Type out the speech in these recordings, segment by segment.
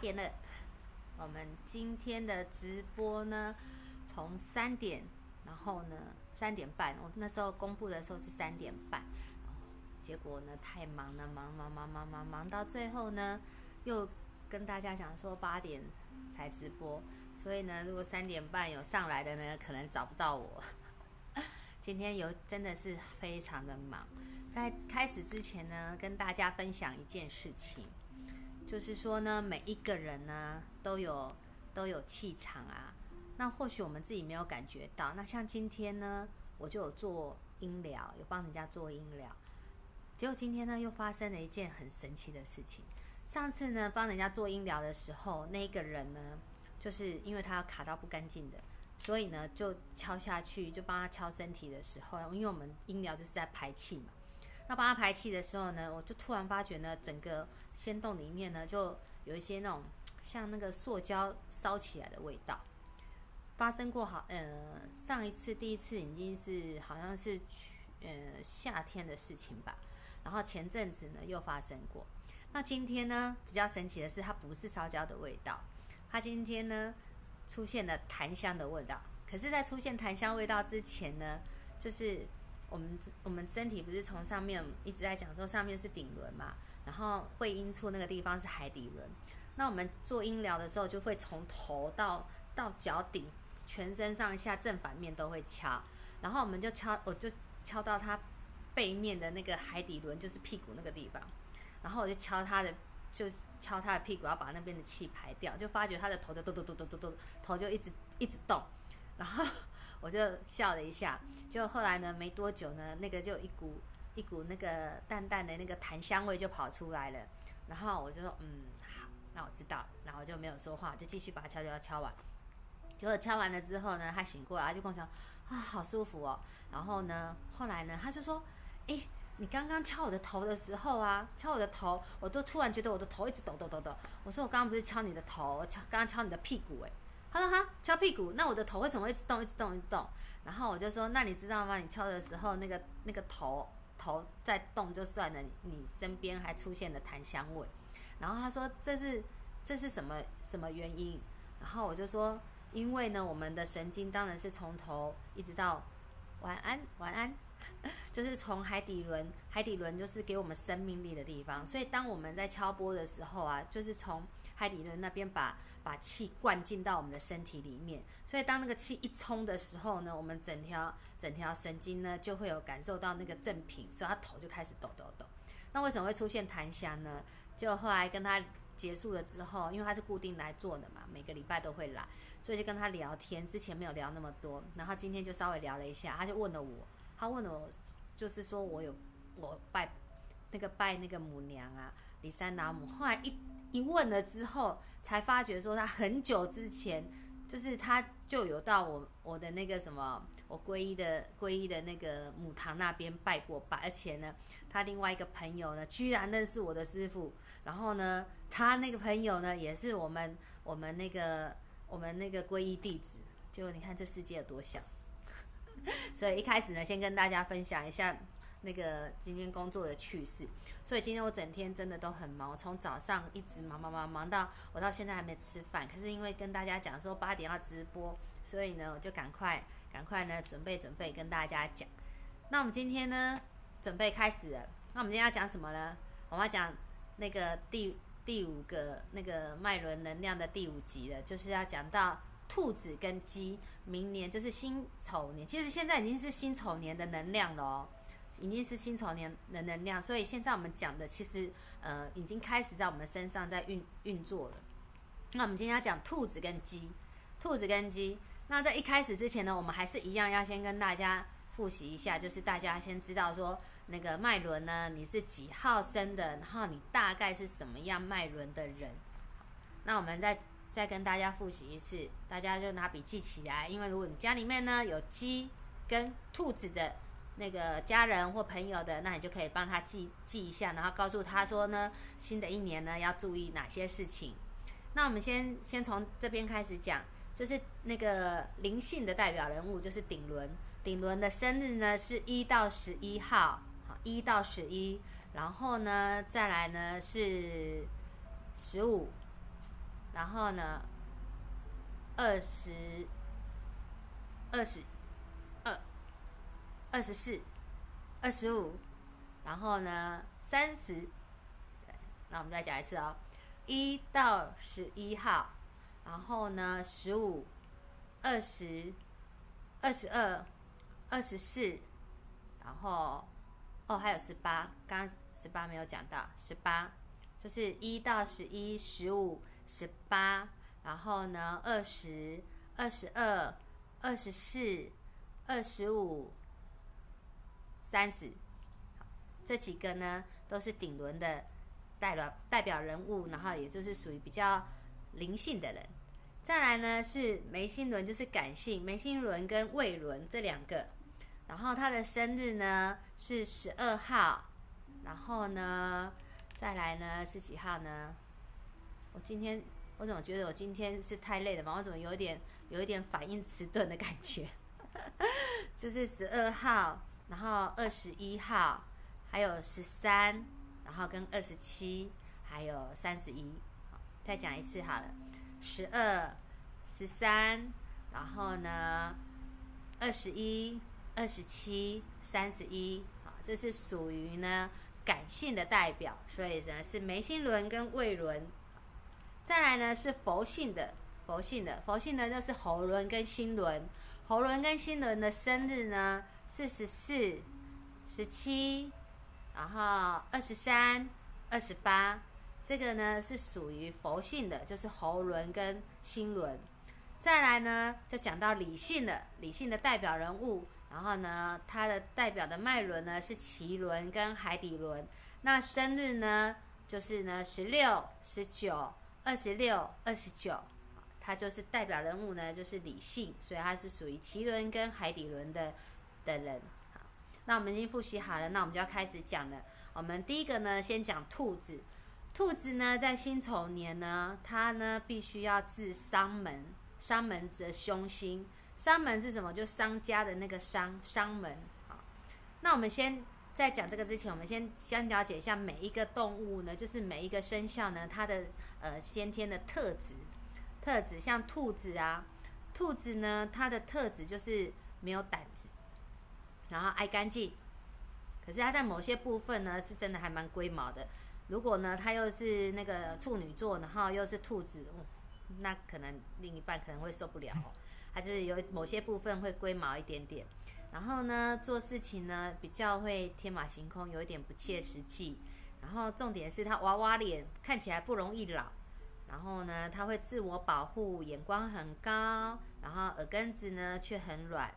点了。我们今天的直播呢，从三点，然后呢三点半，我那时候公布的时候是三点半，结果呢太忙了，忙忙忙忙忙忙到最后呢，又跟大家讲说八点才直播，所以呢，如果三点半有上来的呢，可能找不到我。今天有真的是非常的忙，在开始之前呢，跟大家分享一件事情。就是说呢，每一个人呢都有都有气场啊。那或许我们自己没有感觉到。那像今天呢，我就有做音疗，有帮人家做音疗。结果今天呢，又发生了一件很神奇的事情。上次呢，帮人家做音疗的时候，那个人呢，就是因为他要卡到不干净的，所以呢，就敲下去，就帮他敲身体的时候，因为我们音疗就是在排气嘛。那帮他排气的时候呢，我就突然发觉呢，整个仙洞里面呢，就有一些那种像那个塑胶烧起来的味道。发生过好，呃，上一次第一次已经是好像是去呃夏天的事情吧。然后前阵子呢又发生过。那今天呢比较神奇的是，它不是烧焦的味道，它今天呢出现了檀香的味道。可是，在出现檀香味道之前呢，就是。我们我们身体不是从上面一直在讲说上面是顶轮嘛，然后会阴处那个地方是海底轮。那我们做音疗的时候，就会从头到到脚底，全身上下正反面都会敲。然后我们就敲，我就敲到他背面的那个海底轮，就是屁股那个地方。然后我就敲他的，就敲他的屁股，要把那边的气排掉。就发觉他的头就咚咚咚咚咚咚，头就一直一直动，然后。我就笑了一下，就后来呢，没多久呢，那个就一股一股那个淡淡的那个檀香味就跑出来了，然后我就说，嗯，好，那我知道，然后就没有说话，就继续把它敲敲敲完。结果敲完了之后呢，他醒过来，他就跟我讲，啊，好舒服哦。然后呢，后来呢，他就说，诶，你刚刚敲我的头的时候啊，敲我的头，我都突然觉得我的头一直抖抖抖抖。我说我刚刚不是敲你的头，敲刚刚敲你的屁股，诶。他说哈，敲屁股，那我的头为什么一直动，一直动，一直动？然后我就说，那你知道吗？你敲的时候，那个那个头头在动就算了，你身边还出现了檀香味。然后他说这是这是什么什么原因？然后我就说，因为呢，我们的神经当然是从头一直到晚安晚安，就是从海底轮，海底轮就是给我们生命力的地方。所以当我们在敲波的时候啊，就是从海底轮那边把。把气灌进到我们的身体里面，所以当那个气一冲的时候呢，我们整条整条神经呢就会有感受到那个正频，所以他头就开始抖抖抖。那为什么会出现檀香呢？就后来跟他结束了之后，因为他是固定来做的嘛，每个礼拜都会来，所以就跟他聊天。之前没有聊那么多，然后今天就稍微聊了一下，他就问了我，他问了我，就是说我有我拜那个拜那个母娘啊，李三老母。后来一一问了之后。才发觉说他很久之前，就是他就有到我我的那个什么，我皈依的皈依的那个母堂那边拜过拜，而且呢，他另外一个朋友呢，居然认识我的师傅，然后呢，他那个朋友呢，也是我们我们那个我们那个皈依弟子，就你看这世界有多小，所以一开始呢，先跟大家分享一下。那个今天工作的趣事，所以今天我整天真的都很忙，从早上一直忙忙忙忙到我到现在还没吃饭。可是因为跟大家讲说八点要直播，所以呢我就赶快赶快呢准备准备跟大家讲。那我们今天呢准备开始了，那我们今天要讲什么呢？我们要讲那个第第五个那个脉轮能量的第五集了，就是要讲到兔子跟鸡，明年就是辛丑年，其实现在已经是辛丑年的能量了哦。已经是辛丑年的能量，所以现在我们讲的其实呃已经开始在我们身上在运运作了。那我们今天要讲兔子跟鸡，兔子跟鸡。那在一开始之前呢，我们还是一样要先跟大家复习一下，就是大家先知道说那个脉轮呢，你是几号生的，然后你大概是什么样脉轮的人。那我们再再跟大家复习一次，大家就拿笔记起来，因为如果你家里面呢有鸡跟兔子的。那个家人或朋友的，那你就可以帮他记记一下，然后告诉他说呢，新的一年呢要注意哪些事情。那我们先先从这边开始讲，就是那个灵性的代表人物就是顶轮，顶轮的生日呢是一到十一号，好一到十一，然后呢再来呢是十五、然后呢，二十二十二十四二十五，然后呢三十，对，那我们再讲一次哦，一到十一号，然后呢十五二十二十二二十四，然后哦还有十八，刚刚十八没有讲到，十八就是一到十一十五。十八，然后呢，二十二、十二、二十四、二十五、三十，这几个呢都是顶轮的代表代表人物，然后也就是属于比较灵性的人。再来呢是眉心轮，就是感性，眉心轮跟胃轮这两个。然后他的生日呢是十二号，然后呢再来呢是几号呢？我今天我怎么觉得我今天是太累了吗？我怎么有点有一点反应迟钝的感觉？就是十二号，然后二十一号，还有十三，然后跟二十七，还有三十一。再讲一次好了，十二、十三，然后呢，二十一、二十七、三十一。好，这是属于呢感性的代表，所以呢是眉心轮跟胃轮。再来呢是佛性的，佛性的，佛性的就是喉轮跟心轮，喉轮跟心轮的生日呢四十四、十七，然后二十三、二十八，这个呢是属于佛性的，就是喉轮跟心轮。再来呢就讲到理性的，理性的代表人物，然后呢它的代表的脉轮呢是脐轮跟海底轮，那生日呢就是呢十六、十九。二十六、二十九，他就是代表人物呢，就是理性，所以他是属于奇轮跟海底轮的的人。好，那我们已经复习好了，那我们就要开始讲了。我们第一个呢，先讲兔子。兔子呢，在辛丑年呢，它呢必须要治伤门，伤门则凶星。伤门是什么？就商家的那个商，商门。好，那我们先。在讲这个之前，我们先先了解一下每一个动物呢，就是每一个生肖呢，它的呃先天的特质。特质像兔子啊，兔子呢，它的特质就是没有胆子，然后爱干净。可是它在某些部分呢，是真的还蛮龟毛的。如果呢，它又是那个处女座，然后又是兔子，那可能另一半可能会受不了。它就是有某些部分会龟毛一点点。然后呢，做事情呢比较会天马行空，有一点不切实际。然后重点是他娃娃脸看起来不容易老。然后呢，他会自我保护，眼光很高。然后耳根子呢却很软。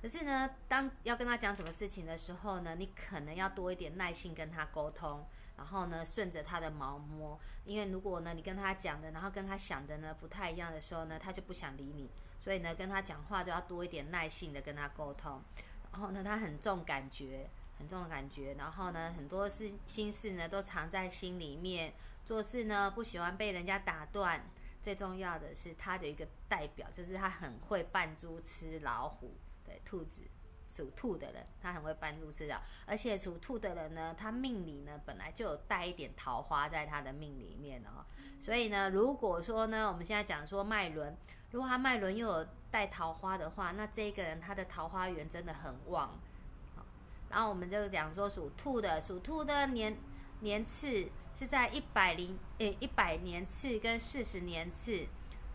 可是呢，当要跟他讲什么事情的时候呢，你可能要多一点耐心跟他沟通。然后呢，顺着他的毛摸。因为如果呢你跟他讲的，然后跟他想的呢不太一样的时候呢，他就不想理你。所以呢，跟他讲话就要多一点耐性的跟他沟通。然后呢，他很重感觉，很重感觉。然后呢，很多事心事呢都藏在心里面。做事呢不喜欢被人家打断。最重要的是他的一个代表，就是他很会扮猪吃老虎。兔子属兔的人，他很会扮猪吃老。而且属兔的人呢，他命里呢本来就有带一点桃花在他的命里面哦。所以呢，如果说呢，我们现在讲说脉轮。如果他脉轮又有带桃花的话，那这个人他的桃花源真的很旺。然后我们就讲说属兔的，属兔的年年次是在一百零诶一百年次跟四十年次，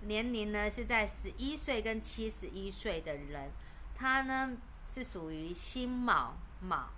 年龄呢是在十一岁跟七十一岁的人，他呢是属于辛卯卯，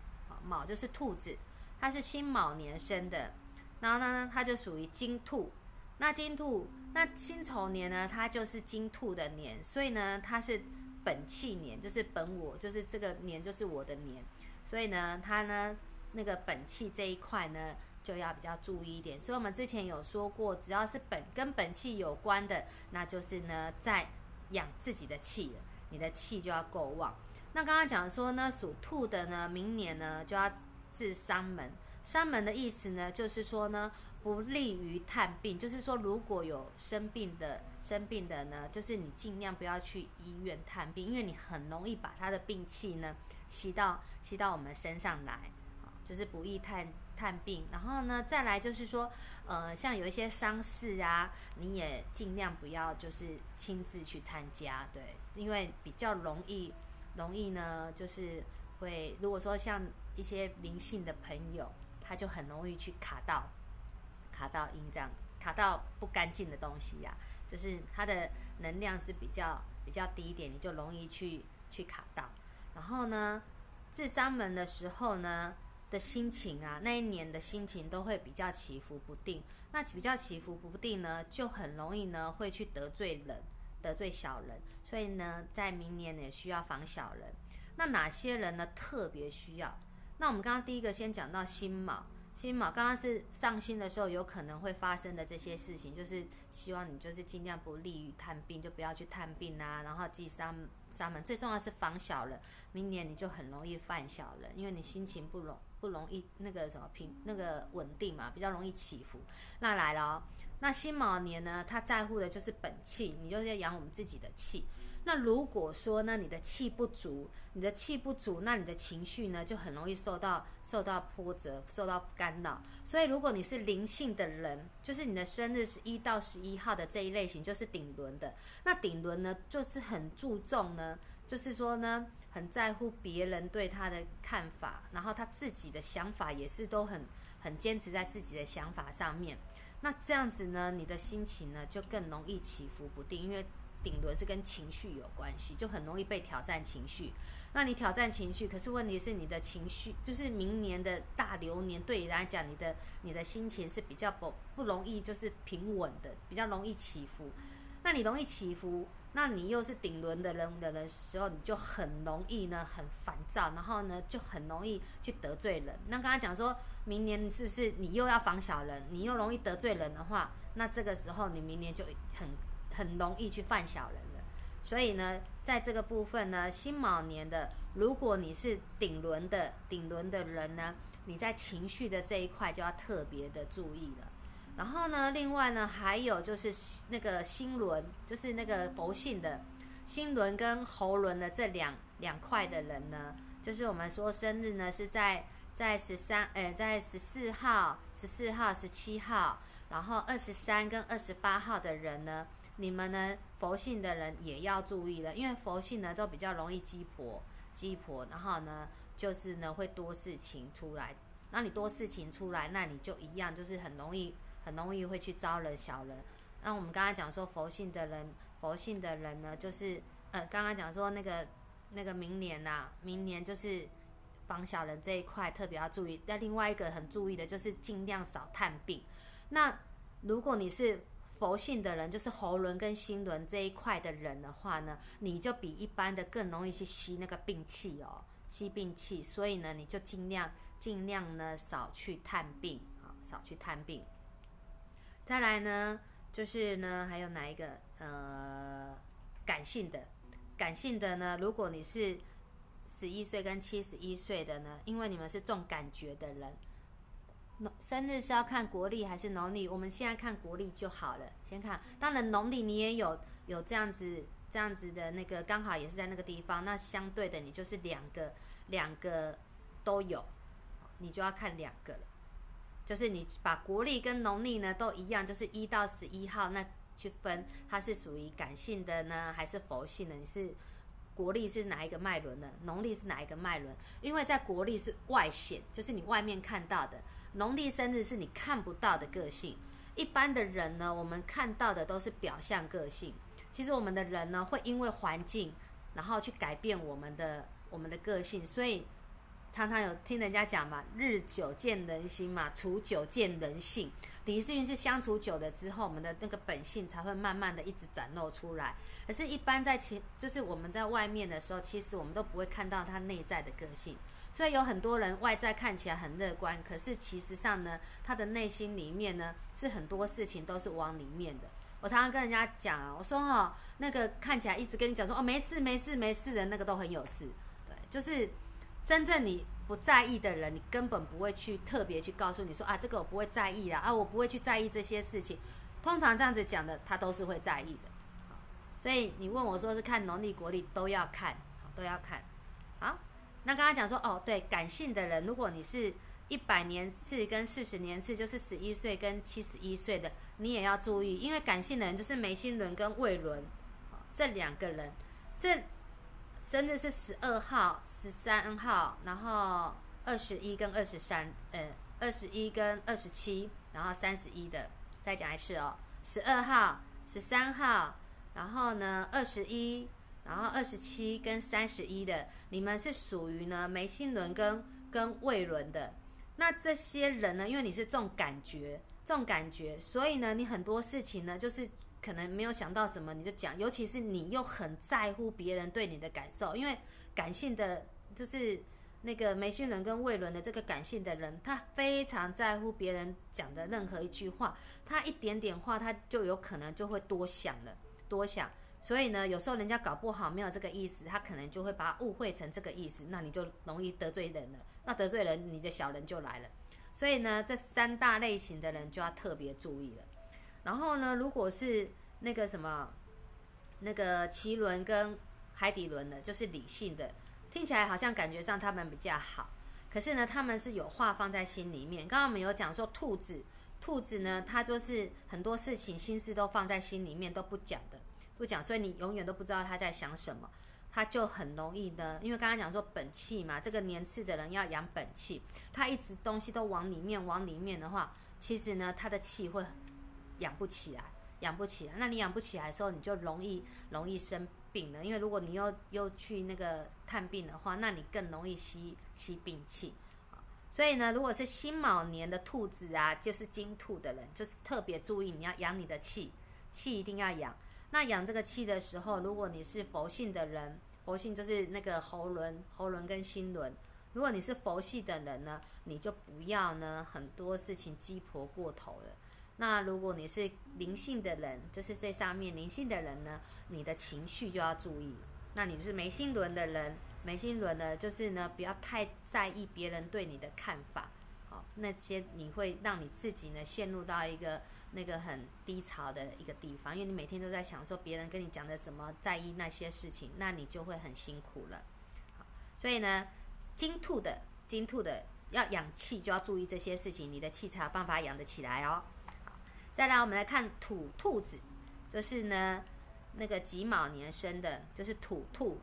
卯就是兔子，他是辛卯年生的，然后呢他就属于金兔。那金兔，那辛丑年呢？它就是金兔的年，所以呢，它是本气年，就是本我，就是这个年就是我的年，所以呢，它呢那个本气这一块呢就要比较注意一点。所以我们之前有说过，只要是本跟本气有关的，那就是呢在养自己的气了，你的气就要够旺。那刚刚讲说呢，属兔的呢，明年呢就要治伤门，伤门的意思呢就是说呢。不利于探病，就是说，如果有生病的生病的呢，就是你尽量不要去医院探病，因为你很容易把他的病气呢吸到吸到我们身上来，啊，就是不易探探病。然后呢，再来就是说，呃，像有一些丧事啊，你也尽量不要就是亲自去参加，对，因为比较容易，容易呢，就是会如果说像一些灵性的朋友，他就很容易去卡到，卡到阴这样，卡到不干净的东西呀，就是它的能量是比较比较低一点，你就容易去去卡到。然后呢，至三门的时候呢的心情啊，那一年的心情都会比较起伏不定。那比较起伏不定呢，就很容易呢会去得罪人，得罪小人。所以呢，在明年也需要防小人。那哪些人呢特别需要？那我们刚刚第一个先讲到辛卯。辛卯刚刚是上心的时候，有可能会发生的这些事情，就是希望你就是尽量不利于探病，就不要去探病啊。然后忌三三门，最重要是防小人。明年你就很容易犯小人，因为你心情不容不容易那个什么平那个稳定嘛，比较容易起伏。那来了，那辛卯年呢，他在乎的就是本气，你就是要养我们自己的气。那如果说呢，你的气不足，你的气不足，那你的情绪呢就很容易受到受到波折，受到干扰。所以如果你是灵性的人，就是你的生日是一到十一号的这一类型，就是顶轮的。那顶轮呢，就是很注重呢，就是说呢，很在乎别人对他的看法，然后他自己的想法也是都很很坚持在自己的想法上面。那这样子呢，你的心情呢就更容易起伏不定，因为。顶轮是跟情绪有关系，就很容易被挑战情绪。那你挑战情绪，可是问题是你的情绪，就是明年的大流年对你来讲，你的你的心情是比较不不容易，就是平稳的，比较容易起伏。那你容易起伏，那你又是顶轮的人的人时候，你就很容易呢，很烦躁，然后呢就很容易去得罪人。那刚才讲说明年是不是你又要防小人，你又容易得罪人的话，那这个时候你明年就很。很容易去犯小人了，所以呢，在这个部分呢，辛卯年的，如果你是顶轮的顶轮的人呢，你在情绪的这一块就要特别的注意了。然后呢，另外呢，还有就是那个心轮，就是那个佛性的心轮跟喉轮的这两两块的人呢，就是我们说生日呢是在在十三，诶，在十四号、十四号、十七号，然后二十三跟二十八号的人呢。你们呢，佛性的人也要注意了，因为佛性呢都比较容易鸡婆，鸡婆，然后呢就是呢会多事情出来，那你多事情出来，那你就一样，就是很容易，很容易会去招惹小人。那我们刚刚讲说佛性的人，佛性的人呢，就是呃刚刚讲说那个那个明年呐，明年就是防小人这一块特别要注意。那另外一个很注意的就是尽量少探病。那如果你是佛性的人，就是喉轮跟心轮这一块的人的话呢，你就比一般的更容易去吸那个病气哦，吸病气。所以呢，你就尽量尽量呢少去探病啊，少去探病。再来呢，就是呢，还有哪一个呃感性的？感性的呢，如果你是十一岁跟七十一岁的呢，因为你们是重感觉的人。生日是要看国历还是农历？我们现在看国历就好了。先看，当然农历你也有有这样子这样子的那个，刚好也是在那个地方。那相对的，你就是两个两个都有，你就要看两个了。就是你把国历跟农历呢都一样，就是一到十一号那去分，它是属于感性的呢还是佛性的？你是国历是哪一个脉轮的？农历是哪一个脉轮？因为在国历是外显，就是你外面看到的。农历生日是你看不到的个性，一般的人呢，我们看到的都是表象个性。其实我们的人呢，会因为环境，然后去改变我们的我们的个性。所以常常有听人家讲嘛，“日久见人心嘛，处久见人性”。的确是相处久了之后，我们的那个本性才会慢慢的一直展露出来。可是，一般在其就是我们在外面的时候，其实我们都不会看到他内在的个性。所以有很多人外在看起来很乐观，可是其实上呢，他的内心里面呢是很多事情都是往里面的。我常常跟人家讲啊，我说哈，那个看起来一直跟你讲说哦没事没事没事的那个都很有事，对，就是真正你不在意的人，你根本不会去特别去告诉你说啊这个我不会在意啦，啊我不会去在意这些事情。通常这样子讲的，他都是会在意的。所以你问我说是看农历国历都要看，都要看，那刚刚讲说哦，对，感性的人，如果你是一百年次跟四十年次，就是十一岁跟七十一岁的，你也要注意，因为感性的人就是眉心轮跟胃轮，这两个人，这生日是十二号、十三号，然后二十一跟二十三，呃，二十一跟二十七，然后三十一的，再讲一次哦，十二号、十三号，然后呢二十一，然后二十七跟三十一的，你们是属于呢眉心轮跟跟胃轮的。那这些人呢？因为你是重感觉，重感觉，所以呢，你很多事情呢，就是可能没有想到什么，你就讲。尤其是你又很在乎别人对你的感受，因为感性的就是那个眉心轮跟胃轮的这个感性的人，他非常在乎别人讲的任何一句话，他一点点话，他就有可能就会多想了，多想。所以呢，有时候人家搞不好没有这个意思，他可能就会把它误会成这个意思，那你就容易得罪人了。那得罪人，你的小人就来了。所以呢，这三大类型的人就要特别注意了。然后呢，如果是那个什么，那个脐轮跟海底轮的，就是理性的，听起来好像感觉上他们比较好。可是呢，他们是有话放在心里面。刚刚我们有讲说，兔子，兔子呢，它就是很多事情心思都放在心里面，都不讲的，不讲，所以你永远都不知道他在想什么。他就很容易呢，因为刚刚讲说本气嘛，这个年次的人要养本气，他一直东西都往里面往里面的话，其实呢，他的气会养不起来，养不起来。那你养不起来的时候，你就容易容易生病了。因为如果你又又去那个探病的话，那你更容易吸吸病气所以呢，如果是辛卯年的兔子啊，就是金兔的人，就是特别注意你要养你的气，气一定要养。那养这个气的时候，如果你是佛性的人，佛性就是那个喉轮、喉轮跟心轮。如果你是佛系的人呢，你就不要呢很多事情鸡婆过头了。那如果你是灵性的人，就是最上面灵性的人呢，你的情绪就要注意。那你是眉心轮的人，眉心轮呢，就是呢不要太在意别人对你的看法，那些你会让你自己呢陷入到一个。那个很低潮的一个地方，因为你每天都在想说别人跟你讲的什么，在意那些事情，那你就会很辛苦了。所以呢，金兔的金兔的要养气，就要注意这些事情，你的气才有办法养得起来哦。再来我们来看土兔子，就是呢那个己卯年生的，就是土兔。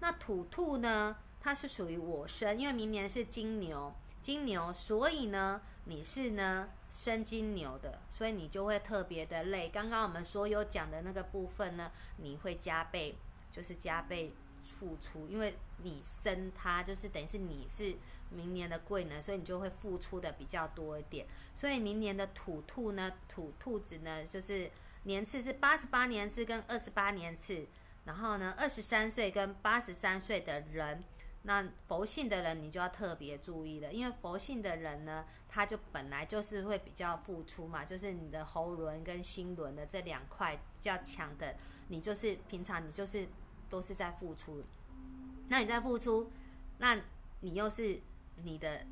那土兔呢，它是属于我生，因为明年是金牛，金牛，所以呢你是呢。生金牛的，所以你就会特别的累。刚刚我们所有讲的那个部分呢，你会加倍，就是加倍付出，因为你生它，就是等于是你是明年的贵呢，所以你就会付出的比较多一点。所以明年的土兔呢，土兔子呢，就是年次是八十八年次跟二十八年次，然后呢，二十三岁跟八十三岁的人。那佛性的人，你就要特别注意了，因为佛性的人呢，他就本来就是会比较付出嘛，就是你的喉轮跟心轮的这两块比较强的，你就是平常你就是都是在付出。那你在付出，那你又是你的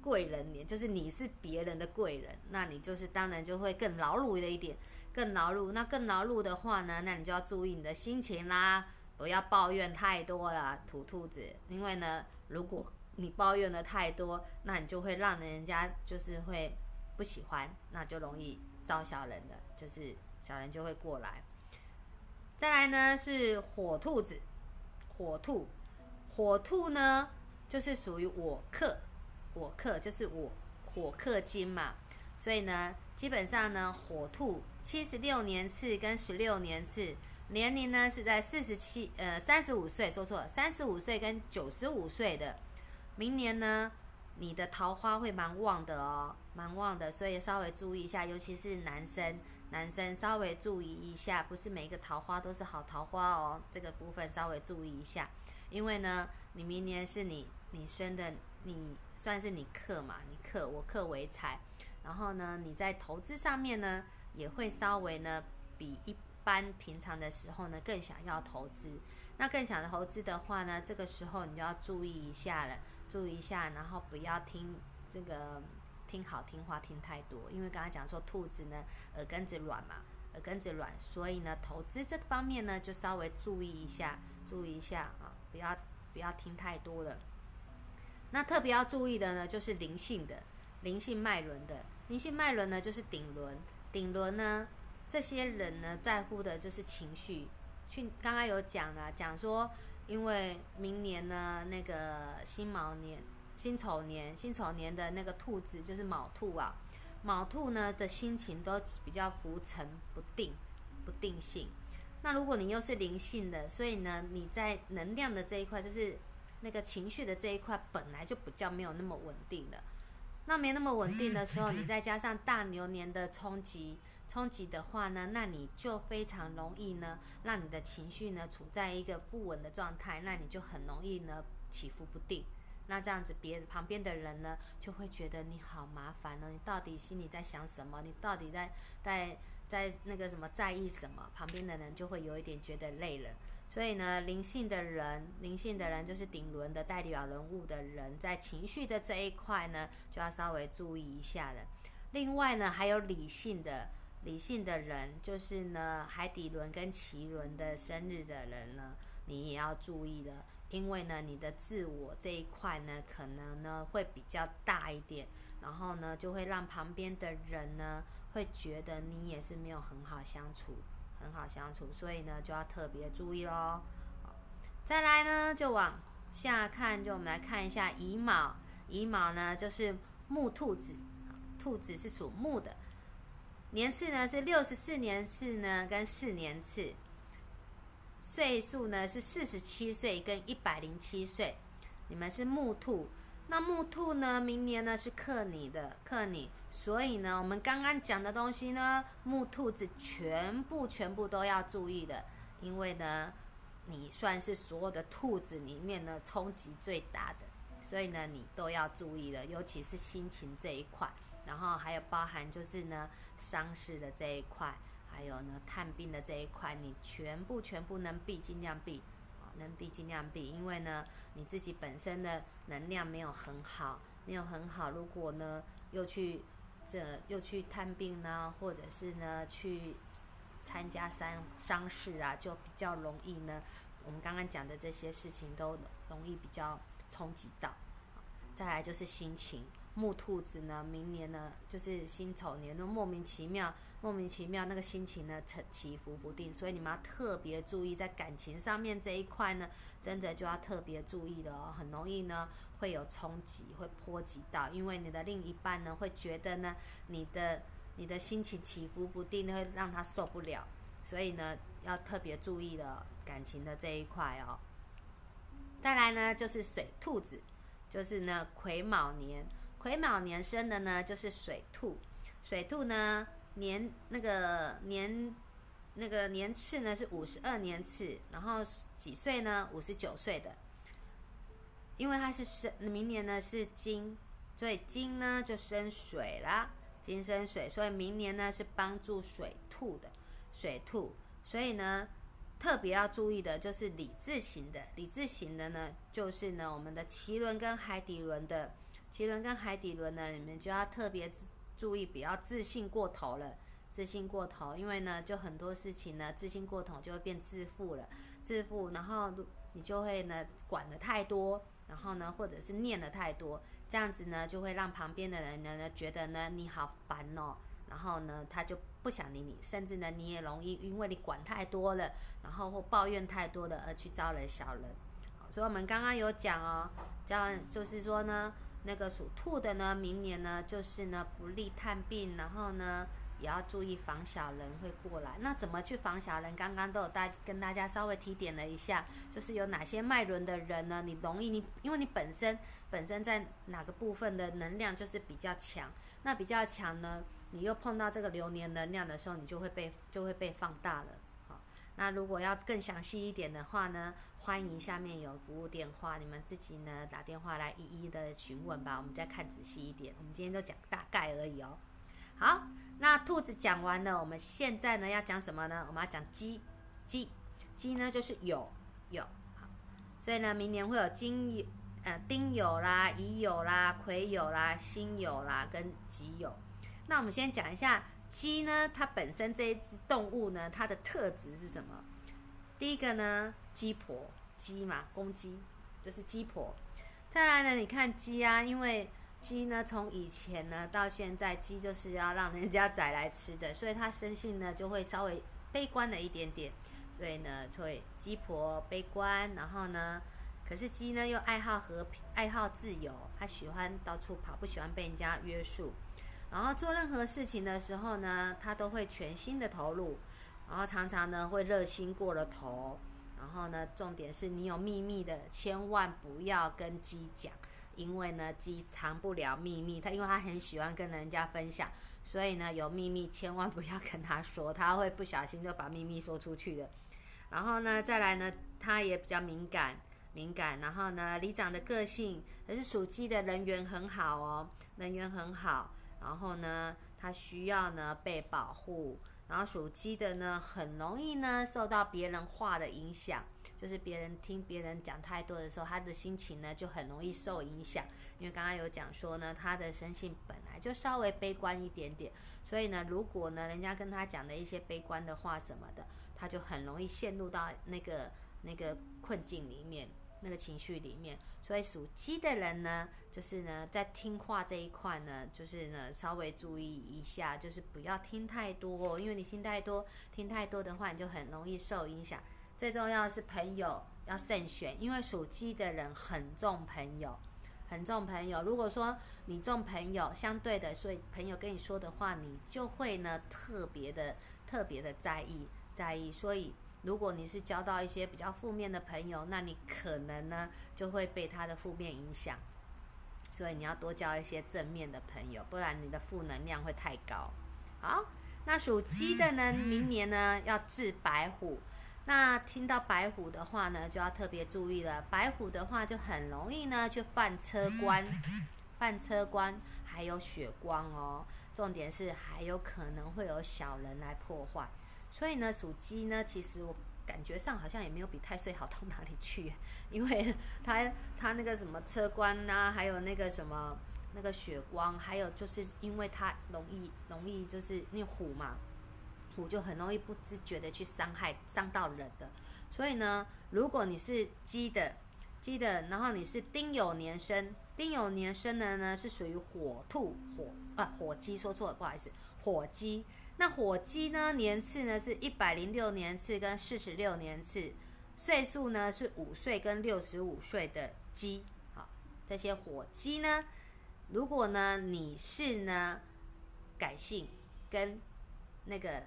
贵人年，就是你是别人的贵人，那你就是当然就会更劳碌了一点，更劳碌。那更劳碌的话呢，那你就要注意你的心情啦。不要抱怨太多了，土兔子。因为呢，如果你抱怨的太多，那你就会让人家就是会不喜欢，那就容易招小人的，就是小人就会过来。再来呢是火兔子，火兔，火兔呢就是属于我克，我克就是我火克金嘛，所以呢，基本上呢，火兔七十六年次跟十六年次。年龄呢是在四十七呃三十五岁，说错了，三十五岁跟九十五岁的，明年呢你的桃花会蛮旺的哦，蛮旺的，所以稍微注意一下，尤其是男生，男生稍微注意一下，不是每一个桃花都是好桃花哦，这个部分稍微注意一下，因为呢你明年是你你生的，你算是你克嘛，你克我克为财，然后呢你在投资上面呢也会稍微呢比一。般平常的时候呢，更想要投资。那更想投资的话呢，这个时候你就要注意一下了，注意一下，然后不要听这个听好听话听太多。因为刚才讲说兔子呢耳根子软嘛，耳根子软，所以呢投资这方面呢就稍微注意一下，注意一下啊，不要不要听太多了。那特别要注意的呢，就是灵性的灵性脉轮的灵性脉轮呢，就是顶轮。顶轮呢，这些人呢在乎的就是情绪。去刚刚有讲了，讲说，因为明年呢那个辛卯年、辛丑年、辛丑年的那个兔子就是卯兔啊，卯兔呢的心情都比较浮沉不定、不定性。那如果你又是灵性的，所以呢你在能量的这一块就是。那个情绪的这一块本来就比较没有那么稳定的，那没那么稳定的时候，你再加上大牛年的冲击，冲击的话呢，那你就非常容易呢，让你的情绪呢处在一个不稳的状态，那你就很容易呢起伏不定。那这样子，别旁边的人呢就会觉得你好麻烦呢，你到底心里在想什么？你到底在在在那个什么在意什么？旁边的人就会有一点觉得累了。所以呢，灵性的人，灵性的人就是顶轮的代表人物的人，在情绪的这一块呢，就要稍微注意一下了。另外呢，还有理性的，理性的人，就是呢，海底轮跟脐轮的生日的人呢，你也要注意了，因为呢，你的自我这一块呢，可能呢会比较大一点，然后呢，就会让旁边的人呢，会觉得你也是没有很好相处。很好相处，所以呢就要特别注意喽。再来呢就往下看，就我们来看一下乙卯。乙卯呢就是木兔子，兔子是属木的，年次呢是六十四年次呢跟四年次，岁数呢是四十七岁跟一百零七岁。你们是木兔，那木兔呢明年呢是克你的，克你。所以呢，我们刚刚讲的东西呢，木兔子全部全部都要注意的，因为呢，你算是所有的兔子里面呢冲击最大的，所以呢，你都要注意的，尤其是心情这一块，然后还有包含就是呢伤势的这一块，还有呢探病的这一块，你全部全部能避尽量避，能避尽量避，因为呢你自己本身的能量没有很好，没有很好，如果呢又去。这又去探病呢，或者是呢去参加丧丧事啊，就比较容易呢。我们刚刚讲的这些事情都容易比较冲击到。再来就是心情，木兔子呢，明年呢就是辛丑年，都莫名其妙，莫名其妙那个心情呢起起伏不定，所以你们要特别注意在感情上面这一块呢，真的就要特别注意了哦，很容易呢。会有冲击，会波及到，因为你的另一半呢会觉得呢，你的你的心情起伏不定，会让他受不了，所以呢要特别注意了感情的这一块哦。再来呢就是水兔子，就是呢癸卯年，癸卯年生的呢就是水兔，水兔呢年那个年那个年次呢是五十二年次，然后几岁呢？五十九岁的。因为它是生，明年呢是金，所以金呢就生水啦，金生水，所以明年呢是帮助水兔的，水兔，所以呢特别要注意的就是理智型的，理智型的呢就是呢我们的脐轮跟海底轮的，脐轮跟海底轮呢你们就要特别注意，不要自信过头了，自信过头，因为呢就很多事情呢自信过头就会变自负了，自负，然后你就会呢管的太多。然后呢，或者是念的太多，这样子呢，就会让旁边的人呢觉得呢你好烦哦。然后呢，他就不想理你，甚至呢，你也容易因为你管太多了，然后或抱怨太多了而去招惹小人。所以我们刚刚有讲哦，这样就是说呢，那个属兔的呢，明年呢就是呢不利探病，然后呢。也要注意防小人会过来。那怎么去防小人？刚刚都有大跟大家稍微提点了一下，就是有哪些脉轮的人呢？你容易你，因为你本身本身在哪个部分的能量就是比较强，那比较强呢，你又碰到这个流年能量的时候，你就会被就会被放大了。那如果要更详细一点的话呢，欢迎下面有服务电话，你们自己呢打电话来一一的询问吧。我们再看仔细一点，我们今天就讲大概而已哦。好。那兔子讲完了，我们现在呢要讲什么呢？我们要讲鸡，鸡，鸡呢就是酉，酉，好，所以呢明年会有金酉，呃丁酉啦、乙酉啦、癸酉啦、辛酉啦跟己酉。那我们先讲一下鸡呢，它本身这一只动物呢，它的特质是什么？第一个呢，鸡婆，鸡嘛，公鸡就是鸡婆。再来呢，你看鸡啊，因为鸡呢从以前呢到现在，鸡就是要让人家宰来吃的，所以它生性呢就会稍微悲观了一点点，所以呢会鸡婆悲观，然后呢，可是鸡呢又爱好和平，爱好自由，它喜欢到处跑，不喜欢被人家约束。然后做任何事情的时候呢，他都会全心的投入，然后常常呢会热心过了头。然后呢，重点是你有秘密的，千万不要跟鸡讲，因为呢鸡藏不了秘密，它因为它很喜欢跟人家分享，所以呢有秘密千万不要跟他说，他会不小心就把秘密说出去的。然后呢再来呢，它也比较敏感，敏感。然后呢，里长的个性可是属鸡的人缘很好哦，人缘很好。然后呢，它需要呢被保护。然后属鸡的呢，很容易呢受到别人话的影响，就是别人听别人讲太多的时候，他的心情呢就很容易受影响。因为刚刚有讲说呢，他的生性本来就稍微悲观一点点，所以呢，如果呢人家跟他讲的一些悲观的话什么的，他就很容易陷入到那个那个困境里面，那个情绪里面。所以属鸡的人呢，就是呢，在听话这一块呢，就是呢，稍微注意一下，就是不要听太多，因为你听太多，听太多的话，你就很容易受影响。最重要的是朋友要慎选，因为属鸡的人很重朋友，很重朋友。如果说你重朋友，相对的，所以朋友跟你说的话，你就会呢特别的、特别的在意、在意，所以。如果你是交到一些比较负面的朋友，那你可能呢就会被他的负面影响，所以你要多交一些正面的朋友，不然你的负能量会太高。好，那属鸡的呢，明年呢要治白虎，那听到白虎的话呢，就要特别注意了。白虎的话就很容易呢去犯车关，犯车关还有血光哦。重点是还有可能会有小人来破坏。所以呢，属鸡呢，其实我感觉上好像也没有比太岁好到哪里去，因为他他那个什么车关呐，还有那个什么那个血光，还有就是因为他容易容易就是那虎嘛，虎就很容易不自觉的去伤害伤到人的。所以呢，如果你是鸡的鸡的，然后你是丁酉年生，丁酉年生的呢是属于火兔火啊火鸡，说错了，不好意思，火鸡。那火鸡呢？年次呢是一百零六年次跟四十六年次，岁数呢是五岁跟六十五岁的鸡。好，这些火鸡呢，如果呢你是呢改姓跟那个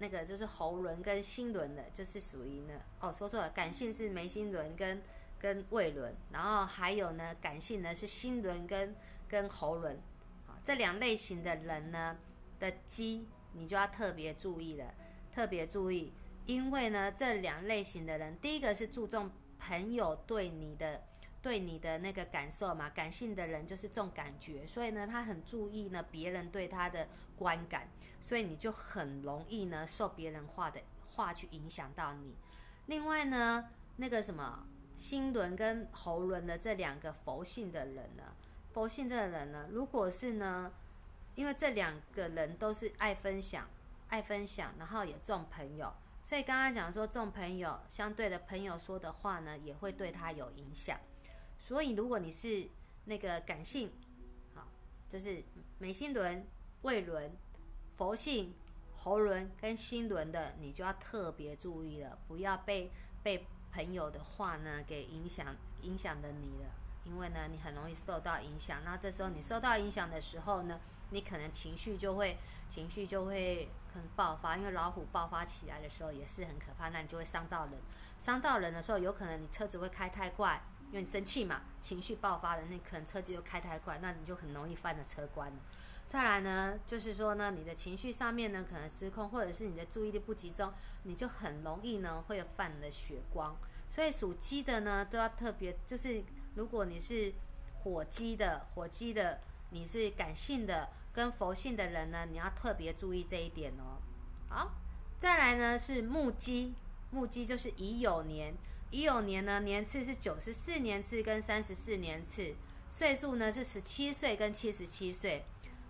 那个就是喉轮跟心轮的，就是属于呢哦说错了，感性是眉心轮跟跟胃轮，然后还有呢感性呢是心轮跟跟喉轮。好，这两类型的人呢的鸡。你就要特别注意了，特别注意，因为呢，这两类型的人，第一个是注重朋友对你的、对你的那个感受嘛，感性的人就是重感觉，所以呢，他很注意呢别人对他的观感，所以你就很容易呢受别人话的话去影响到你。另外呢，那个什么心轮跟喉轮的这两个佛性的人呢，佛性这个人呢，如果是呢。因为这两个人都是爱分享，爱分享，然后也重朋友，所以刚刚讲说重朋友，相对的朋友说的话呢，也会对他有影响。所以如果你是那个感性，好，就是眉心轮、胃轮、佛性、喉轮跟心轮的，你就要特别注意了，不要被被朋友的话呢给影响影响的你了，因为呢你很容易受到影响。那这时候你受到影响的时候呢？你可能情绪就会情绪就会很爆发，因为老虎爆发起来的时候也是很可怕，那你就会伤到人。伤到人的时候，有可能你车子会开太快，因为你生气嘛，情绪爆发了，那可能车子又开太快，那你就很容易犯了车关了。再来呢，就是说呢，你的情绪上面呢可能失控，或者是你的注意力不集中，你就很容易呢会犯了血光。所以属鸡的呢都要特别，就是如果你是火鸡的，火鸡的。你是感性的跟佛性的人呢，你要特别注意这一点哦。好，再来呢是木鸡，木鸡就是乙酉年，乙酉年呢年次是九十四年次跟三十四年次，岁数呢是十七岁跟七十七岁。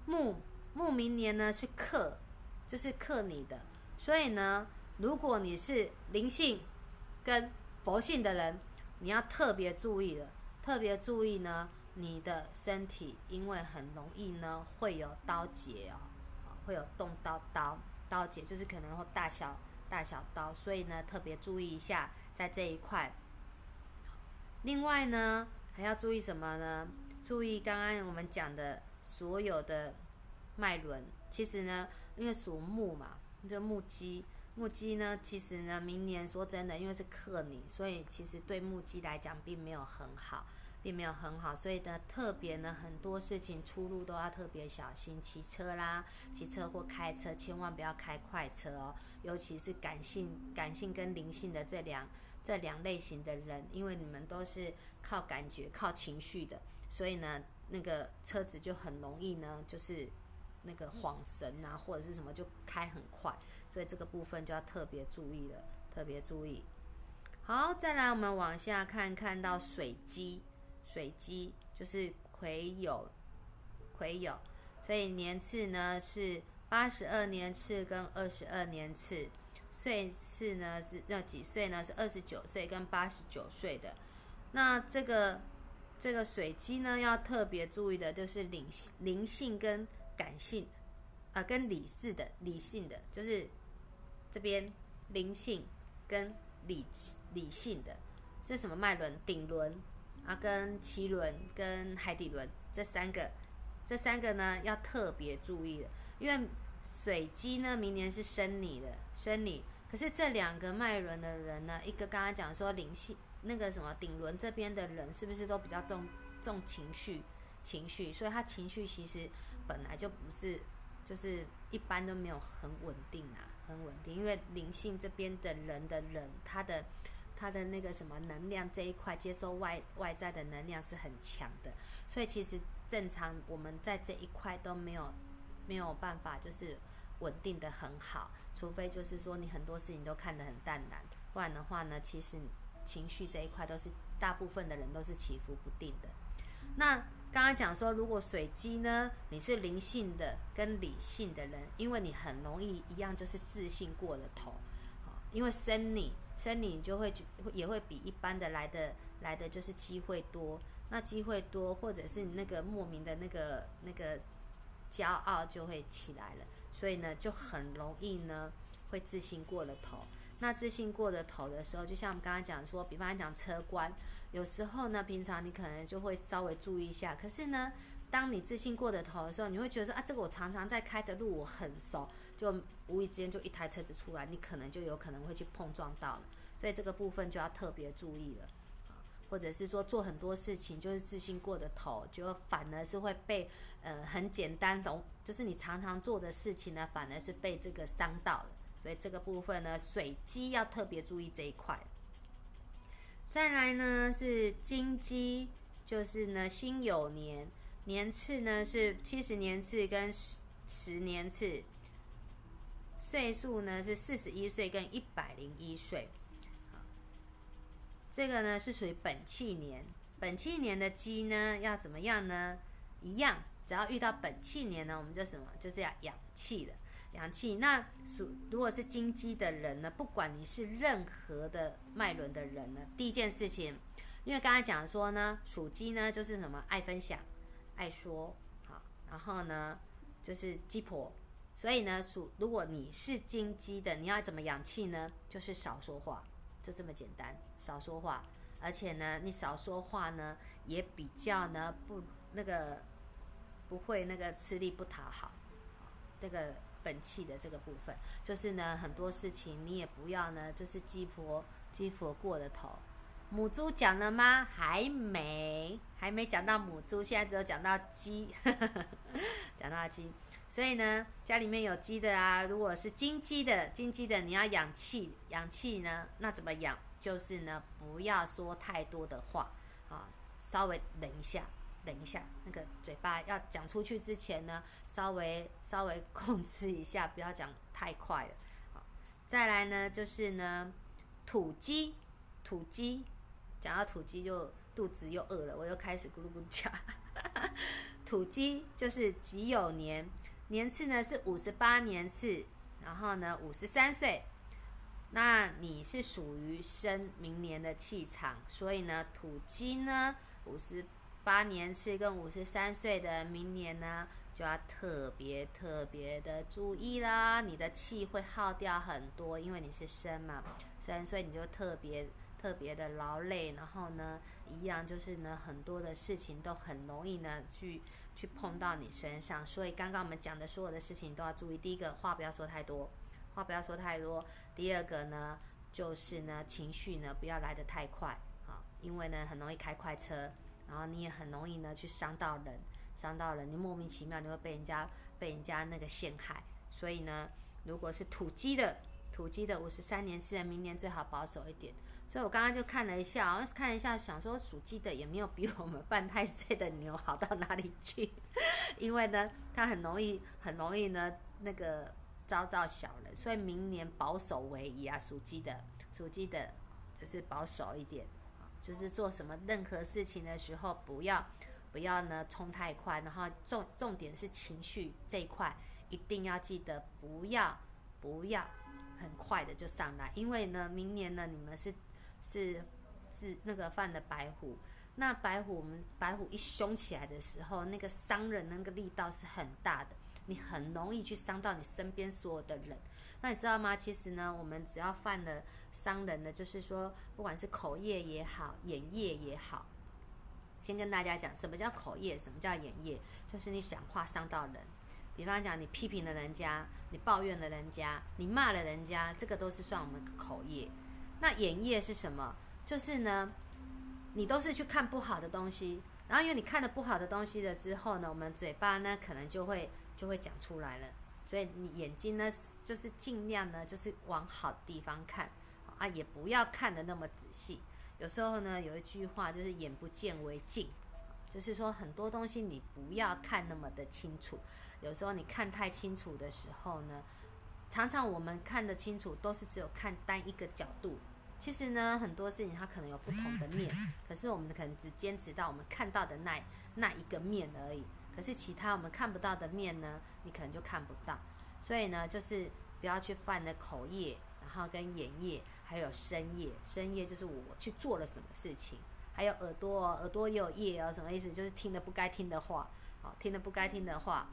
木木明年呢是克，就是克你的，所以呢，如果你是灵性跟佛性的人，你要特别注意了。特别注意呢，你的身体因为很容易呢会有刀结哦，会有动刀刀刀结，就是可能会大小大小刀，所以呢特别注意一下在这一块。另外呢还要注意什么呢？注意刚刚我们讲的所有的脉轮，其实呢因为属木嘛，就木鸡。木鸡呢，其实呢，明年说真的，因为是克你，所以其实对木鸡来讲并没有很好，并没有很好，所以呢，特别呢，很多事情出入都要特别小心。骑车啦，骑车或开车，千万不要开快车哦，尤其是感性、感性跟灵性的这两这两类型的人，因为你们都是靠感觉、靠情绪的，所以呢，那个车子就很容易呢，就是那个晃神啊，或者是什么就开很快。所以这个部分就要特别注意了，特别注意。好，再来我们往下看，看到水机，水鸡就是癸酉，癸酉，所以年次呢是八十二年次跟二十二年次，岁次呢是那几岁呢？是二十九岁跟八十九岁的。那这个这个水鸡呢，要特别注意的就是灵灵性跟感性，啊，跟理智的理性的，就是。这边灵性跟理理性的是什么脉轮？顶轮啊，跟脐轮跟海底轮这三个，这三个呢要特别注意的，因为水鸡呢明年是生你的生你，可是这两个脉轮的人呢，一个刚刚讲说灵性那个什么顶轮这边的人是不是都比较重重情绪情绪？所以他情绪其实本来就不是，就是一般都没有很稳定啊。很稳定，因为灵性这边的人的人，他的他的那个什么能量这一块接收外外在的能量是很强的，所以其实正常我们在这一块都没有没有办法就是稳定的很好，除非就是说你很多事情都看得很淡然，不然的话呢，其实情绪这一块都是大部分的人都是起伏不定的。那刚刚讲说，如果水鸡呢，你是灵性的跟理性的人，因为你很容易一样就是自信过了头，因为生你生你就会也会比一般的来的来的就是机会多，那机会多或者是你那个莫名的那个那个骄傲就会起来了，所以呢就很容易呢会自信过了头。那自信过了头的时候，就像我们刚刚讲说，比方讲车关。有时候呢，平常你可能就会稍微注意一下。可是呢，当你自信过的头的时候，你会觉得说啊，这个我常常在开的路我很熟，就无意之间就一台车子出来，你可能就有可能会去碰撞到了。所以这个部分就要特别注意了啊，或者是说做很多事情就是自信过的头，就反而是会被呃很简单懂，就是你常常做的事情呢，反而是被这个伤到了。所以这个部分呢，水机要特别注意这一块。再来呢是金鸡，就是呢辛酉年，年次呢是七十年次跟十十年次，岁数呢是四十一岁跟一百零一岁。这个呢是属于本气年，本气年的鸡呢要怎么样呢？一样，只要遇到本气年呢，我们就什么，就是要养气的。养气，那属如果是金鸡的人呢，不管你是任何的脉轮的人呢，第一件事情，因为刚才讲说呢，属鸡呢就是什么爱分享、爱说，好，然后呢就是鸡婆，所以呢属如果你是金鸡的，你要怎么养气呢？就是少说话，就这么简单，少说话，而且呢你少说话呢，也比较呢不那个不会那个吃力不讨好，这个。本气的这个部分，就是呢，很多事情你也不要呢，就是鸡婆鸡婆过了头。母猪讲了吗？还没，还没讲到母猪，现在只有讲到鸡，讲到鸡。所以呢，家里面有鸡的啊，如果是金鸡的，金鸡的你要养气，养气呢，那怎么养？就是呢，不要说太多的话啊，稍微忍一下。等一下，那个嘴巴要讲出去之前呢，稍微稍微 控制一下，不要讲太快了。好，再来呢，就是呢，土鸡，土鸡，讲到土鸡就肚子又饿了，我又开始咕噜咕噜叫。土鸡就是己酉年，年次呢是五十八年次，然后呢五十三岁，那你是属于生明年的气场，所以呢土鸡呢。五十八年次跟五十三岁的，明年呢就要特别特别的注意啦。你的气会耗掉很多，因为你是生嘛，生所以你就特别特别的劳累。然后呢，一样就是呢，很多的事情都很容易呢去去碰到你身上。所以刚刚我们讲的所有的事情都要注意。第一个话不要说太多，话不要说太多。第二个呢，就是呢情绪呢不要来得太快啊。因为呢，很容易开快车，然后你也很容易呢去伤到人，伤到人，你莫名其妙你会被人家被人家那个陷害。所以呢，如果是土鸡的，土鸡的五十三年次的，明年最好保守一点。所以我刚刚就看了一下，看一下，想说属鸡的也没有比我们犯太岁的牛好到哪里去，因为呢，它很容易很容易呢那个招招小人，所以明年保守为宜啊，属鸡的，属鸡的就是保守一点。就是做什么任何事情的时候，不要不要呢冲太快，然后重重点是情绪这一块，一定要记得不要不要很快的就上来，因为呢明年呢你们是是是那个犯的白虎，那白虎我们白虎一凶起来的时候，那个伤人那个力道是很大的，你很容易去伤到你身边所有的人。那你知道吗？其实呢，我们只要犯了伤人的，就是说，不管是口业也好，眼业也好，先跟大家讲，什么叫口业，什么叫眼业，就是你讲话伤到人。比方讲，你批评了人家，你抱怨了人家，你骂了人家，这个都是算我们口业。那眼业是什么？就是呢，你都是去看不好的东西，然后因为你看了不好的东西了之后呢，我们嘴巴呢可能就会就会讲出来了。所以你眼睛呢，就是尽量呢，就是往好地方看，啊，也不要看的那么仔细。有时候呢，有一句话就是“眼不见为净”，就是说很多东西你不要看那么的清楚。有时候你看太清楚的时候呢，常常我们看得清楚都是只有看单一个角度。其实呢，很多事情它可能有不同的面，可是我们可能只坚持到我们看到的那那一个面而已。可是其他我们看不到的面呢，你可能就看不到。所以呢，就是不要去犯了口业，然后跟眼业，还有身业。身业就是我去做了什么事情，还有耳朵，耳朵也有业哦。什么意思？就是听了不该听的话，好，听了不该听的话，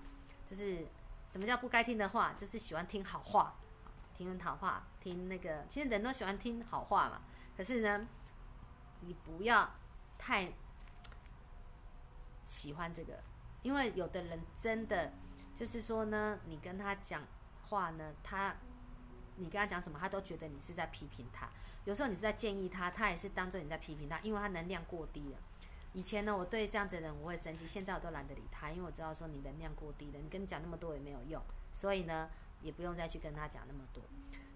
就是什么叫不该听的话？就是喜欢听好话，听好话，听那个，其实人都喜欢听好话嘛。可是呢，你不要太喜欢这个。因为有的人真的就是说呢，你跟他讲话呢，他你跟他讲什么，他都觉得你是在批评他。有时候你是在建议他，他也是当做你在批评他，因为他能量过低了。以前呢，我对这样子的人我会生气，现在我都懒得理他，因为我知道说你能量过低了，你跟你讲那么多也没有用，所以呢，也不用再去跟他讲那么多。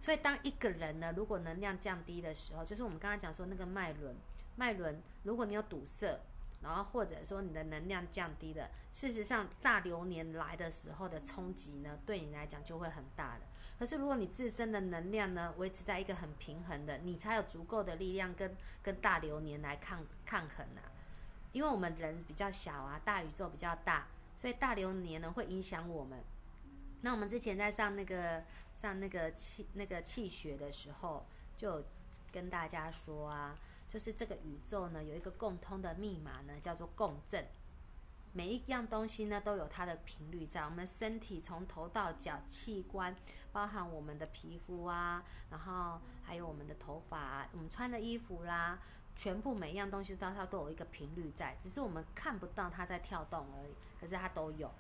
所以当一个人呢，如果能量降低的时候，就是我们刚刚讲说那个脉轮，脉轮，如果你有堵塞。然后或者说你的能量降低了，事实上大流年来的时候的冲击呢，对你来讲就会很大的。可是如果你自身的能量呢维持在一个很平衡的，你才有足够的力量跟跟大流年来抗抗衡啊。因为我们人比较小啊，大宇宙比较大，所以大流年呢会影响我们。那我们之前在上那个上那个气那个气血的时候，就跟大家说啊。就是这个宇宙呢，有一个共通的密码呢，叫做共振。每一样东西呢，都有它的频率在。我们身体从头到脚器官，包含我们的皮肤啊，然后还有我们的头发，我们穿的衣服啦，全部每一样东西都它都有一个频率在，只是我们看不到它在跳动而已。可是它都有。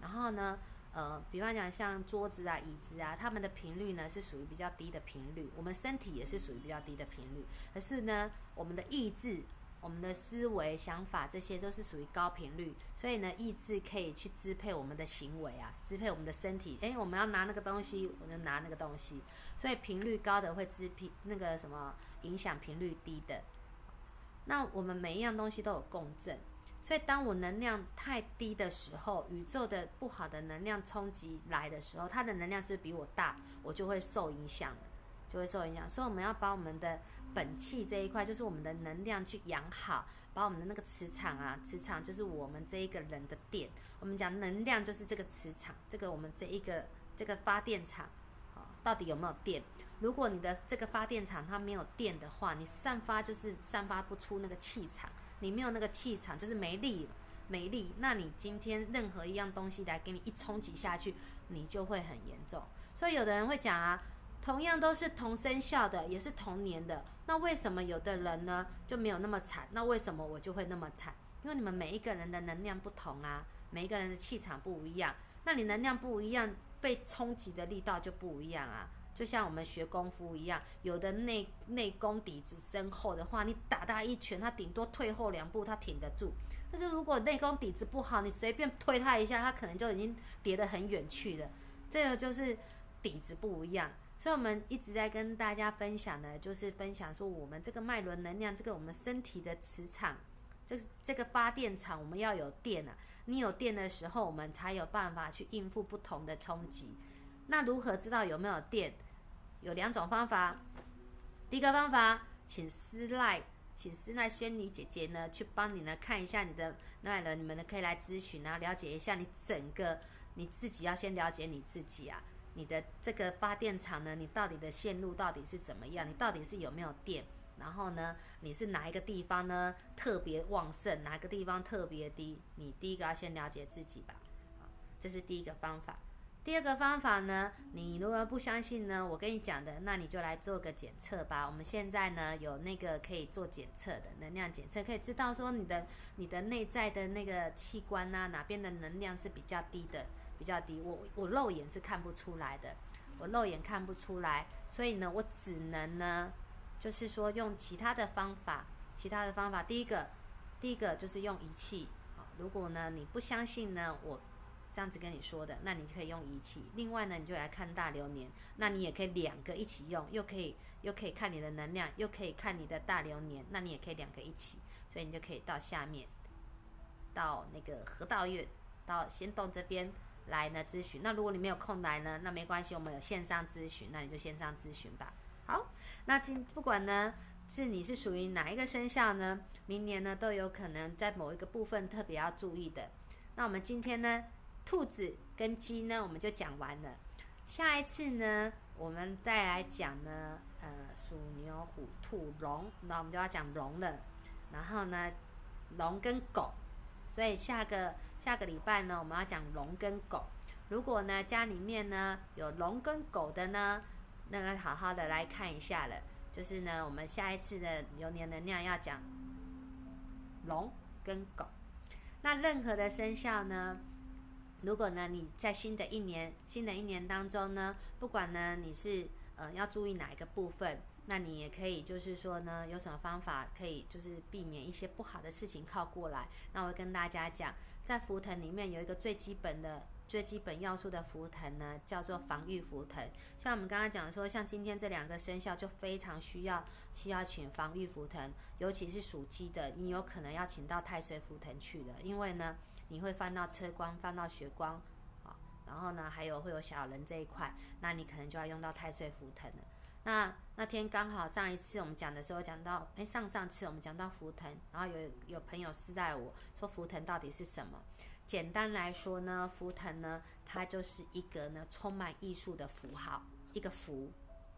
然后呢？呃，比方讲像桌子啊、椅子啊，它们的频率呢是属于比较低的频率。我们身体也是属于比较低的频率。可是呢，我们的意志、我们的思维、想法这些都是属于高频率。所以呢，意志可以去支配我们的行为啊，支配我们的身体。诶，我们要拿那个东西，我就拿那个东西。所以频率高的会支配那个什么，影响频率低的。那我们每一样东西都有共振。所以，当我能量太低的时候，宇宙的不好的能量冲击来的时候，它的能量是比我大，我就会受影响，就会受影响。所以，我们要把我们的本气这一块，就是我们的能量去养好，把我们的那个磁场啊，磁场就是我们这一个人的电。我们讲能量就是这个磁场，这个我们这一个这个发电厂，好，到底有没有电？如果你的这个发电厂它没有电的话，你散发就是散发不出那个气场。你没有那个气场，就是没力，没力。那你今天任何一样东西来给你一冲击下去，你就会很严重。所以有的人会讲啊，同样都是同生肖的，也是同年的，那为什么有的人呢就没有那么惨？那为什么我就会那么惨？因为你们每一个人的能量不同啊，每一个人的气场不一样，那你能量不一样，被冲击的力道就不一样啊。就像我们学功夫一样，有的内内功底子深厚的话，你打他一拳，他顶多退后两步，他挺得住。但是如果内功底子不好，你随便推他一下，他可能就已经跌得很远去了。这个就是底子不一样。所以我们一直在跟大家分享的，就是分享说我们这个脉轮能量，这个我们身体的磁场，这这个发电厂，我们要有电啊。你有电的时候，我们才有办法去应付不同的冲击。那如何知道有没有电？有两种方法，第一个方法，请私赖，请私赖轩妮姐姐呢去帮你呢看一下你的那人，你们呢可以来咨询啊，了解一下你整个你自己要先了解你自己啊，你的这个发电厂呢，你到底的线路到底是怎么样，你到底是有没有电，然后呢，你是哪一个地方呢？特别旺盛，哪个地方特别低，你第一个要先了解自己吧，这是第一个方法。第二个方法呢，你如果不相信呢，我跟你讲的，那你就来做个检测吧。我们现在呢有那个可以做检测的能量检测，可以知道说你的你的内在的那个器官呐，哪边的能量是比较低的，比较低。我我肉眼是看不出来的，我肉眼看不出来，所以呢，我只能呢，就是说用其他的方法，其他的方法。第一个，第一个就是用仪器。如果呢你不相信呢，我。这样子跟你说的，那你可以用仪器。另外呢，你就来看大流年，那你也可以两个一起用，又可以又可以看你的能量，又可以看你的大流年，那你也可以两个一起。所以你就可以到下面，到那个河道院，到仙洞这边来呢咨询。那如果你没有空来呢，那没关系，我们有线上咨询，那你就线上咨询吧。好，那今不管呢是你是属于哪一个生肖呢，明年呢都有可能在某一个部分特别要注意的。那我们今天呢？兔子跟鸡呢，我们就讲完了。下一次呢，我们再来讲呢，呃，鼠、牛、虎、兔、龙，那我们就要讲龙了。然后呢，龙跟狗，所以下个下个礼拜呢，我们要讲龙跟狗。如果呢，家里面呢有龙跟狗的呢，那个好好的来看一下了。就是呢，我们下一次的流年能量要讲龙跟狗。那任何的生肖呢？如果呢，你在新的一年、新的一年当中呢，不管呢你是呃要注意哪一个部分，那你也可以就是说呢，有什么方法可以就是避免一些不好的事情靠过来。那我会跟大家讲，在符腾里面有一个最基本的、最基本要素的符腾呢，叫做防御符腾。像我们刚刚讲说，像今天这两个生肖就非常需要需要请防御符腾，尤其是属鸡的，你有可能要请到太岁符腾去了，因为呢。你会翻到车光，翻到血光，啊，然后呢，还有会有小人这一块，那你可能就要用到太岁符腾了。那那天刚好上一次我们讲的时候讲到，哎，上上次我们讲到福腾，然后有有朋友私带我说福腾到底是什么？简单来说呢，福腾呢，它就是一个呢充满艺术的符号，一个符，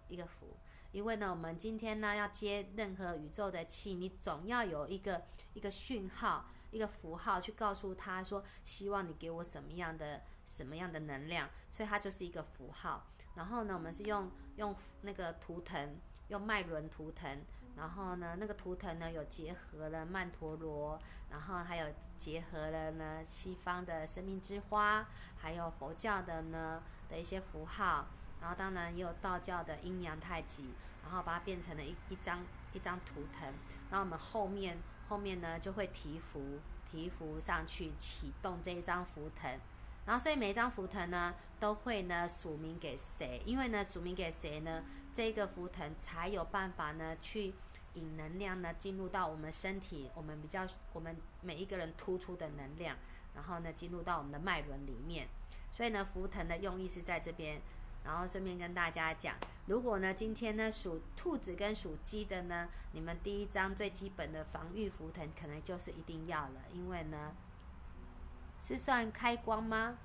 一个符。因为呢，我们今天呢要接任何宇宙的气，你总要有一个一个讯号。一个符号去告诉他说，希望你给我什么样的什么样的能量，所以它就是一个符号。然后呢，我们是用用那个图腾，用脉轮图腾。然后呢，那个图腾呢有结合了曼陀罗，然后还有结合了呢西方的生命之花，还有佛教的呢的一些符号。然后当然也有道教的阴阳太极，然后把它变成了一一张一张图腾。然后我们后面。后面呢就会提符，提符上去启动这一张符腾，然后所以每一张符腾呢都会呢署名给谁，因为呢署名给谁呢，这个符腾才有办法呢去引能量呢进入到我们身体，我们比较我们每一个人突出的能量，然后呢进入到我们的脉轮里面，所以呢浮腾的用意是在这边。然后顺便跟大家讲，如果呢今天呢属兔子跟属鸡的呢，你们第一张最基本的防御符腾可能就是一定要了，因为呢是算开光吗？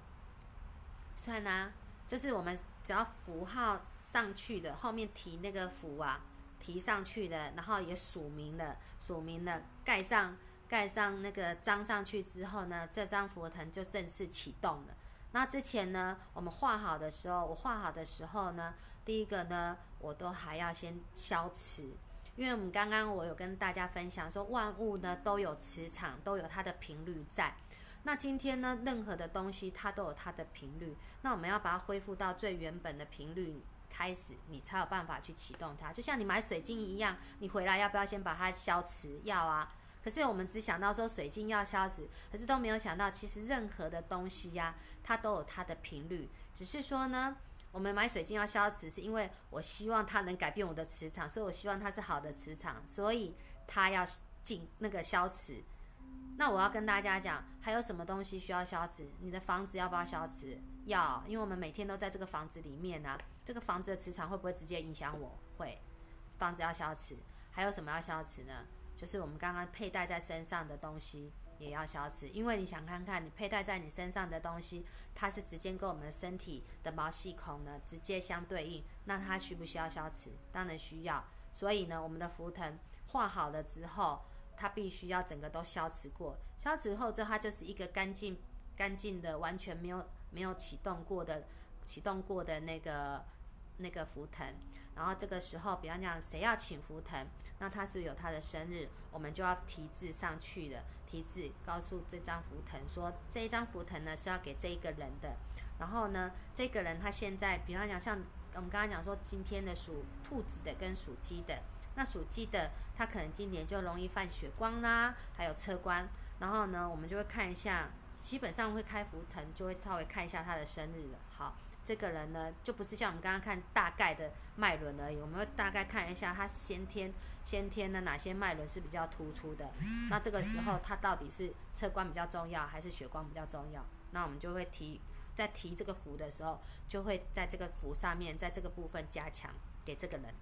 算啊，就是我们只要符号上去的，后面提那个符啊，提上去的，然后也署名了，署名了，盖上盖上那个章上去之后呢，这张符腾就正式启动了。那之前呢，我们画好的时候，我画好的时候呢，第一个呢，我都还要先消磁，因为我们刚刚我有跟大家分享说，万物呢都有磁场，都有它的频率在。那今天呢，任何的东西它都有它的频率，那我们要把它恢复到最原本的频率开始，你才有办法去启动它。就像你买水晶一样，你回来要不要先把它消磁？要啊。可是我们只想到说水晶要消磁，可是都没有想到，其实任何的东西呀，它都有它的频率。只是说呢，我们买水晶要消磁，是因为我希望它能改变我的磁场，所以我希望它是好的磁场，所以它要进那个消磁。那我要跟大家讲，还有什么东西需要消磁？你的房子要不要消磁？要，因为我们每天都在这个房子里面呢。这个房子的磁场会不会直接影响我？会，房子要消磁。还有什么要消磁呢？就是我们刚刚佩戴在身上的东西也要消磁，因为你想看看你佩戴在你身上的东西，它是直接跟我们的身体的毛细孔呢直接相对应，那它需不需要消磁？当然需要。所以呢，我们的浮腾画好了之后，它必须要整个都消磁过。消磁后之后，它就是一个干净、干净的，完全没有没有启动过的、启动过的那个那个浮腾。然后这个时候，比方讲谁要请福藤，那他是有他的生日，我们就要提字上去的，提字告诉这张福藤说，这一张福藤呢是要给这一个人的。然后呢，这个人他现在，比方讲像我们刚刚讲说，今天的属兔子的跟属鸡的，那属鸡的他可能今年就容易犯血光啦，还有车关。然后呢，我们就会看一下，基本上会开福藤，就会稍微看一下他的生日了。好。这个人呢，就不是像我们刚刚看大概的脉轮而已，我们会大概看一下他先天先天的哪些脉轮是比较突出的。那这个时候他到底是侧光比较重要，还是血光比较重要？那我们就会提在提这个符的时候，就会在这个符上面，在这个部分加强给这个人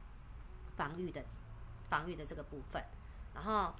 防御的防御的这个部分，然后。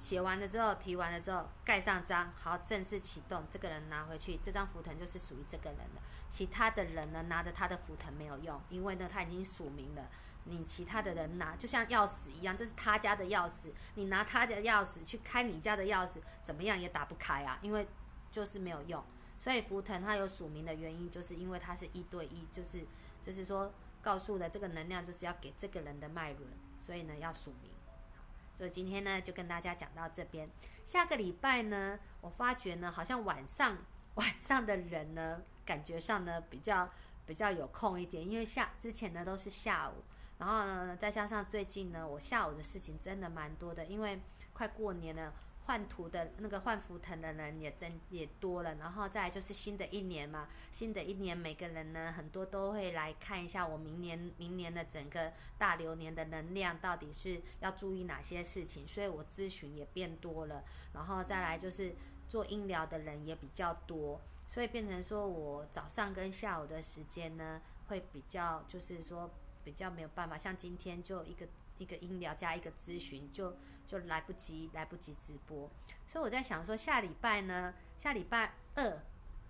写完了之后，提完了之后，盖上章，好，正式启动。这个人拿回去，这张符腾就是属于这个人的。其他的人呢，拿着他的符腾没有用，因为呢他已经署名了。你其他的人拿，就像钥匙一样，这是他家的钥匙，你拿他的钥匙去开你家的钥匙，怎么样也打不开啊，因为就是没有用。所以符腾它有署名的原因，就是因为它是一对一，就是就是说告诉的这个能量就是要给这个人的脉轮，所以呢要署名。所以今天呢，就跟大家讲到这边。下个礼拜呢，我发觉呢，好像晚上 晚上的人呢，感觉上呢比较比较有空一点，因为下之前呢都是下午，然后呢再加上最近呢，我下午的事情真的蛮多的，因为快过年了。换图的那个换福腾的人也真也多了，然后再来就是新的一年嘛，新的一年每个人呢很多都会来看一下我明年明年的整个大流年的能量到底是要注意哪些事情，所以我咨询也变多了，然后再来就是做音疗的人也比较多，所以变成说我早上跟下午的时间呢会比较就是说比较没有办法，像今天就一个一个音疗加一个咨询就。就来不及，来不及直播，所以我在想说，下礼拜呢，下礼拜二，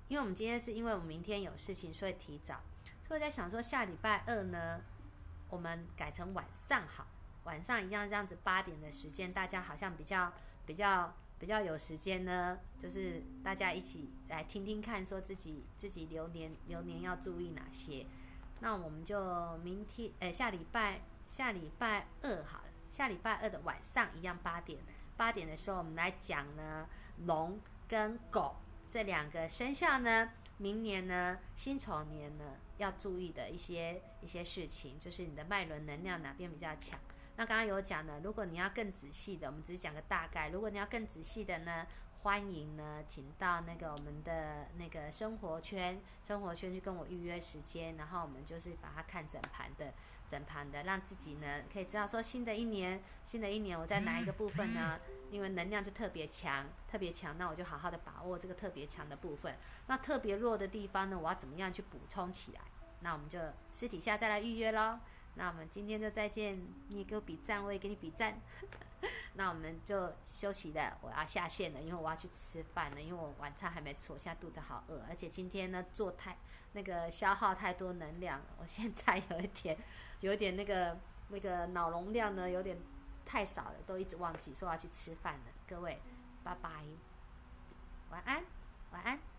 因为我们今天是因为我们明天有事情，所以提早，所以我在想说，下礼拜二呢，我们改成晚上好，晚上一样这样子八点的时间，大家好像比较比较比较有时间呢，就是大家一起来听听看，说自己自己流年流年要注意哪些，那我们就明天，呃，下礼拜下礼拜二好。下礼拜二的晚上一样八点，八点的时候我们来讲呢，龙跟狗这两个生肖呢，明年呢辛丑年呢要注意的一些一些事情，就是你的脉轮能量哪边比较强。那刚刚有讲呢，如果你要更仔细的，我们只是讲个大概。如果你要更仔细的呢，欢迎呢，请到那个我们的那个生活圈，生活圈去跟我预约时间，然后我们就是把它看整盘的。整盘的，让自己呢可以知道说，新的一年，新的一年我在哪一个部分呢？因为能量就特别强，特别强，那我就好好的把握这个特别强的部分。那特别弱的地方呢，我要怎么样去补充起来？那我们就私底下再来预约喽。那我们今天就再见，你也给我比赞，我也给你比赞。那我们就休息的，我要下线了，因为我要去吃饭了，因为我晚餐还没吃，我现在肚子好饿，而且今天呢做太那个消耗太多能量，我现在有一点。有点那个那个脑容量呢有点太少了都一直忘记说要去吃饭了。各位拜拜。晚安晚安。